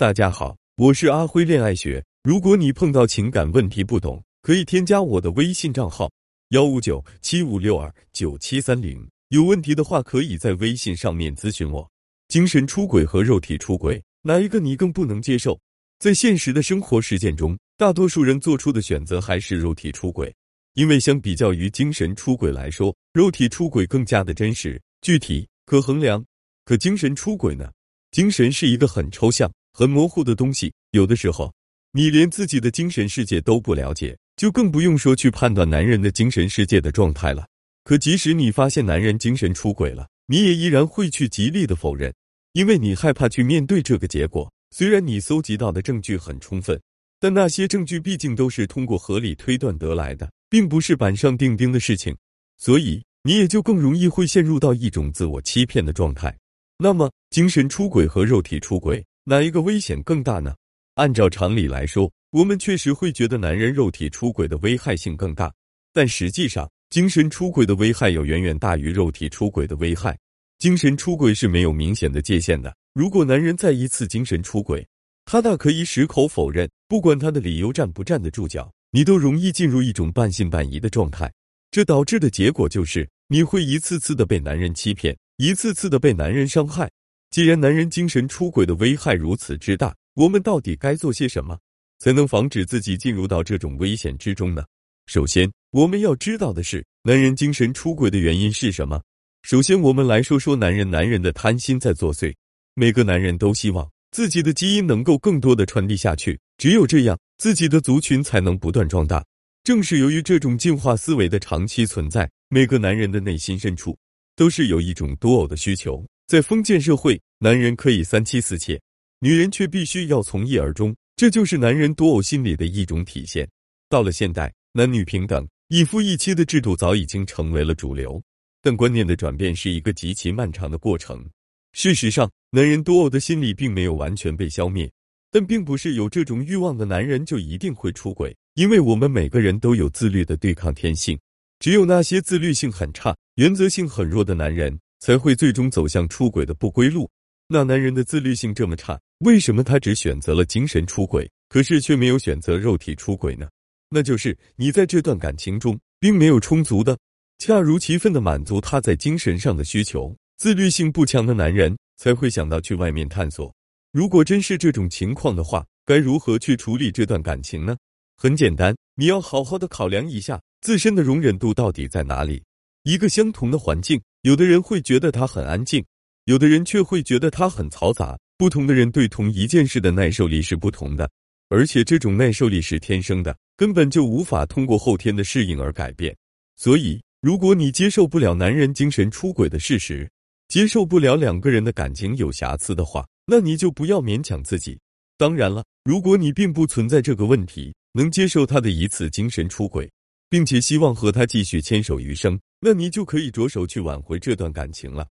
大家好，我是阿辉恋爱学。如果你碰到情感问题不懂，可以添加我的微信账号幺五九七五六二九七三零。有问题的话，可以在微信上面咨询我。精神出轨和肉体出轨，哪一个你更不能接受？在现实的生活实践中，大多数人做出的选择还是肉体出轨，因为相比较于精神出轨来说，肉体出轨更加的真实、具体、可衡量。可精神出轨呢？精神是一个很抽象。很模糊的东西，有的时候你连自己的精神世界都不了解，就更不用说去判断男人的精神世界的状态了。可即使你发现男人精神出轨了，你也依然会去极力的否认，因为你害怕去面对这个结果。虽然你搜集到的证据很充分，但那些证据毕竟都是通过合理推断得来的，并不是板上钉钉的事情，所以你也就更容易会陷入到一种自我欺骗的状态。那么，精神出轨和肉体出轨。哪一个危险更大呢？按照常理来说，我们确实会觉得男人肉体出轨的危害性更大，但实际上，精神出轨的危害要远远大于肉体出轨的危害。精神出轨是没有明显的界限的。如果男人再一次精神出轨，他大可以矢口否认，不管他的理由站不站得住脚，你都容易进入一种半信半疑的状态。这导致的结果就是，你会一次次的被男人欺骗，一次次的被男人伤害。既然男人精神出轨的危害如此之大，我们到底该做些什么，才能防止自己进入到这种危险之中呢？首先，我们要知道的是，男人精神出轨的原因是什么。首先，我们来说说男人，男人的贪心在作祟。每个男人都希望自己的基因能够更多的传递下去，只有这样，自己的族群才能不断壮大。正是由于这种进化思维的长期存在，每个男人的内心深处都是有一种多偶的需求。在封建社会，男人可以三妻四妾，女人却必须要从一而终，这就是男人多偶心理的一种体现。到了现代，男女平等、一夫一妻的制度早已经成为了主流，但观念的转变是一个极其漫长的过程。事实上，男人多偶的心理并没有完全被消灭，但并不是有这种欲望的男人就一定会出轨，因为我们每个人都有自律的对抗天性，只有那些自律性很差、原则性很弱的男人。才会最终走向出轨的不归路。那男人的自律性这么差，为什么他只选择了精神出轨，可是却没有选择肉体出轨呢？那就是你在这段感情中并没有充足的、恰如其分的满足他在精神上的需求。自律性不强的男人才会想到去外面探索。如果真是这种情况的话，该如何去处理这段感情呢？很简单，你要好好的考量一下自身的容忍度到底在哪里。一个相同的环境。有的人会觉得他很安静，有的人却会觉得他很嘈杂。不同的人对同一件事的耐受力是不同的，而且这种耐受力是天生的，根本就无法通过后天的适应而改变。所以，如果你接受不了男人精神出轨的事实，接受不了两个人的感情有瑕疵的话，那你就不要勉强自己。当然了，如果你并不存在这个问题，能接受他的一次精神出轨。并且希望和他继续牵手余生，那你就可以着手去挽回这段感情了。